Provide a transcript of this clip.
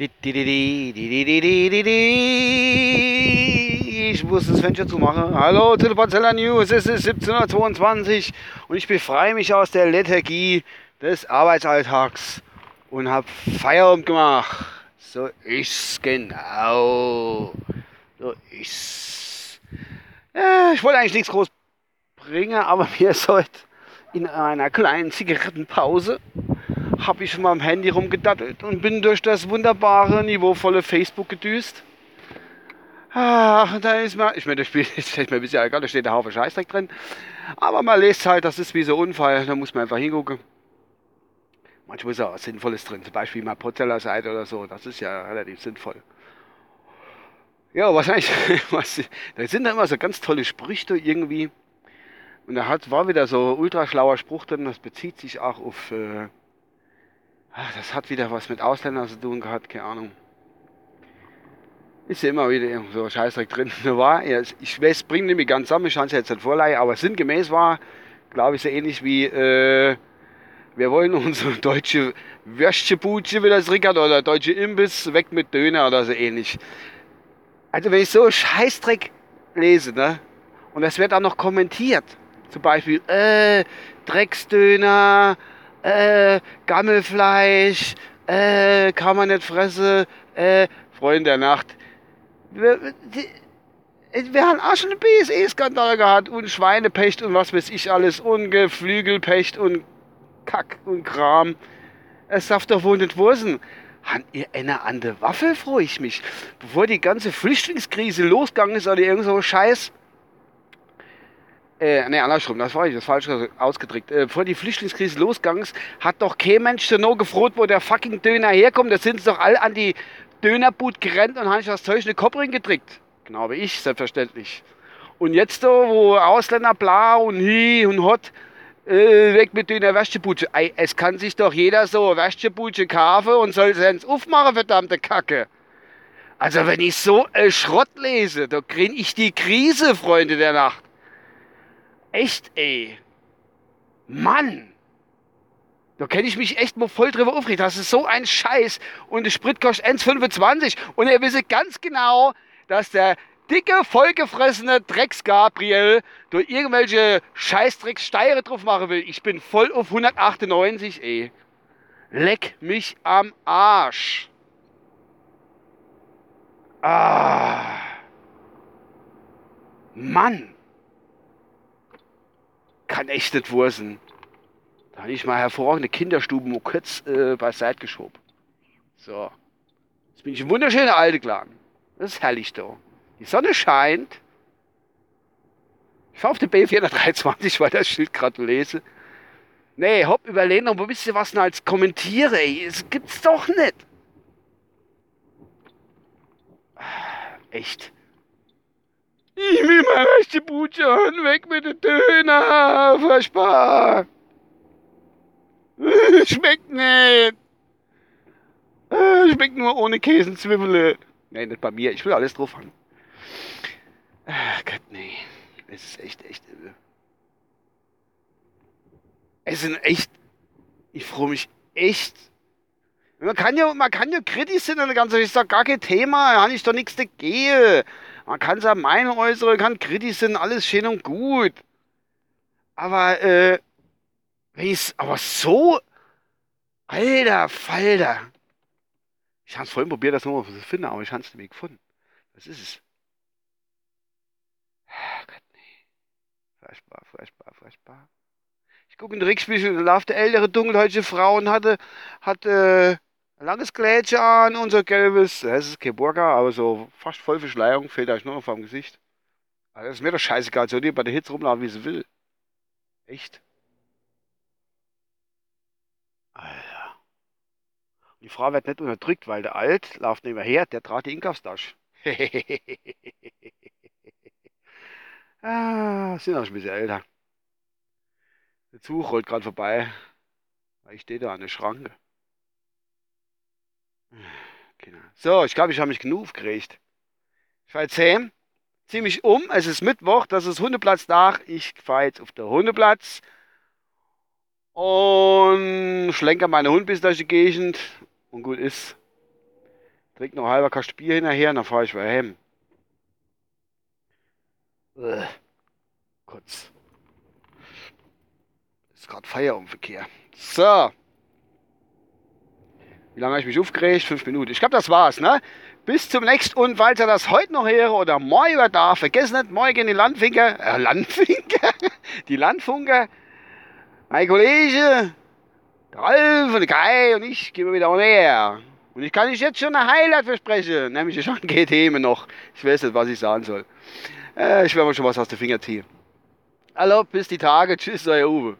Ich muss das Fenster zumachen. Hallo Parzella News. Es ist 1722 und ich befreie mich aus der Lethargie des Arbeitsalltags und habe Feierabend gemacht. So ist's genau. So ist's. Ja, ich wollte eigentlich nichts groß bringen, aber mir ist heute in einer kleinen Zigarettenpause habe ich mal am Handy rumgedattelt und bin durch das wunderbare, niveauvolle Facebook gedüst. Ach, da ist mal, ich meine, das Spiel ist mir ein bisschen egal, da steht der Haufen Scheißdreck drin. Aber man lest halt, das ist wie so ein Unfall, da muss man einfach hingucken. Manchmal ist auch was Sinnvolles drin, zum Beispiel mal Potteller-Seite oder so, das ist ja relativ sinnvoll. Ja, wahrscheinlich, was, da sind da immer so ganz tolle Sprüche irgendwie. Und da hat, war wieder so ein ultraschlauer Spruch drin, das bezieht sich auch auf äh, Ach, das hat wieder was mit Ausländern zu tun gehabt, keine Ahnung. Ist ja immer wieder so Scheißdreck drin. War, ich weiß, bringt nämlich ganz zusammen, ich kann es jetzt nicht vorleihen, aber sinngemäß war, glaube ich, so ähnlich wie, äh, wir wollen unsere deutsche Würstchenbude, wie das Rickert, oder deutsche Imbiss, weg mit Döner oder so ähnlich. Also wenn ich so Scheißdreck lese, ne, und das wird dann noch kommentiert, zum Beispiel, äh, Drecksdöner, äh, Gammelfleisch, äh, kann man nicht fressen, äh, Freunde der Nacht. Wir, die, wir haben auch schon einen BSE-Skandal gehabt und Schweinepecht und was weiß ich alles und Geflügelpecht und Kack und Kram. Es darf doch wohl nicht wursen. Han ihr eine an der Waffel, freue ich mich. Bevor die ganze Flüchtlingskrise losgegangen ist oder irgend so Scheiß, äh, ne, andersrum, das war ich, das falsch ausgedrückt. Äh, bevor die Flüchtlingskrise losgegangen ist, hat doch kein Mensch so noch gefroht, wo der fucking Döner herkommt. Da sind sie doch alle an die Dönerbut gerannt und haben sich das Zeug in den Kopf gedrückt. Genau wie ich, selbstverständlich. Und jetzt da, wo Ausländer bla und hi und hot, äh, weg mit Döner Wäschebutsche. Es kann sich doch jeder so Wäschebutsche kaufen und soll es aufmachen, verdammte Kacke. Also wenn ich so äh, Schrott lese, da kriege ich die Krise, Freunde der Nacht. Echt, ey. Mann. Da kenne ich mich echt mal voll drüber aufregen. Das ist so ein Scheiß. Und der Sprit kostet 1,25. Und ihr wisst ganz genau, dass der dicke, vollgefressene Drecks-Gabriel durch irgendwelche Scheißdrecks Steire drauf machen will. Ich bin voll auf 198, ey. Leck mich am Arsch. Ah. Mann kann echt nicht wursen. Da habe ich mal hervorragende Kinderstuben kurz äh, beiseite geschoben. So. Jetzt bin ich ein wunderschöner alte Clan. Das ist herrlich da. Die Sonne scheint. Ich fahre auf den B423, weil das Schild gerade lese. Nee, hopp, überlegen, aber wisst ihr was als kommentiere, ey? Das gibt's doch nicht. Echt. Ich will mal rechte Butschern, weg mit den Döner, furchtbar. Schmeckt nicht. Schmeckt nur ohne Käse und Zwiebeln. Nee, nicht bei mir, ich will alles drauf haben. Ach Gott, nee. Es ist echt, echt übel. Es sind echt, ich freue mich echt. Man kann ja, man kann ja kritisch sein und ganz, ist doch gar kein Thema, da habe ich doch nichts dagegen. Man kann seine Meinung äußern, kann kritisch sein, alles schön und gut. Aber, äh, wenn ich's, aber so, alter Falter. Ich hab's vorhin probiert, das nochmal zu finden, aber ich hab's nicht gefunden. Was ist es? Ach Gott, nee. Furchtbar, furchtbar, furchtbar. Ich gucke in den Rückspiegel, da läuft eine ältere, dunkelhäutige Frau und hatte, hatte, ein langes Glätchen an so gelbes, das ist kein Burger, aber so fast voll Verschleierung, fehlt euch nur noch vom Gesicht. Also das ist mir doch scheißegal, soll die bei der Hitze rumlaufen, wie sie will. Echt? Alter. Die Frau wird nicht unterdrückt, weil der Alt läuft nicht mehr her, der trat die Inkaufstasche. ah, sind auch schon ein bisschen älter. Der Zug rollt gerade vorbei. Ich stehe da an der Schranke. Genau. So, ich glaube, ich habe mich genug aufgeregt. Ich fahre jetzt heim, ziehe mich um, es ist Mittwoch, das ist Hundeplatz nach. Ich fahre jetzt auf den Hundeplatz und schlenke meine Hund bis durch die Gegend und gut ist. Trink noch halber Kasten Bier hinterher, dann fahre ich wieder heim. Äh, kurz. Ist gerade Feierabendverkehr. So. Wie lange habe ich mich aufgeregt? Fünf Minuten. Ich glaube, das war's, ne? Bis zum nächsten und falls ihr das heute noch höre oder morgen da, vergesst nicht, morgen die Landfinker, äh, Landfinker, die Landfunker, mein Kollege, der Ralf und der Kai und ich gehen wieder mehr. Und ich kann euch jetzt schon ein Highlight versprechen, nämlich schon GT noch. Ich weiß nicht, was ich sagen soll. Äh, ich werde mir schon was aus den Finger ziehen. Hallo, bis die Tage. Tschüss, euer Uwe.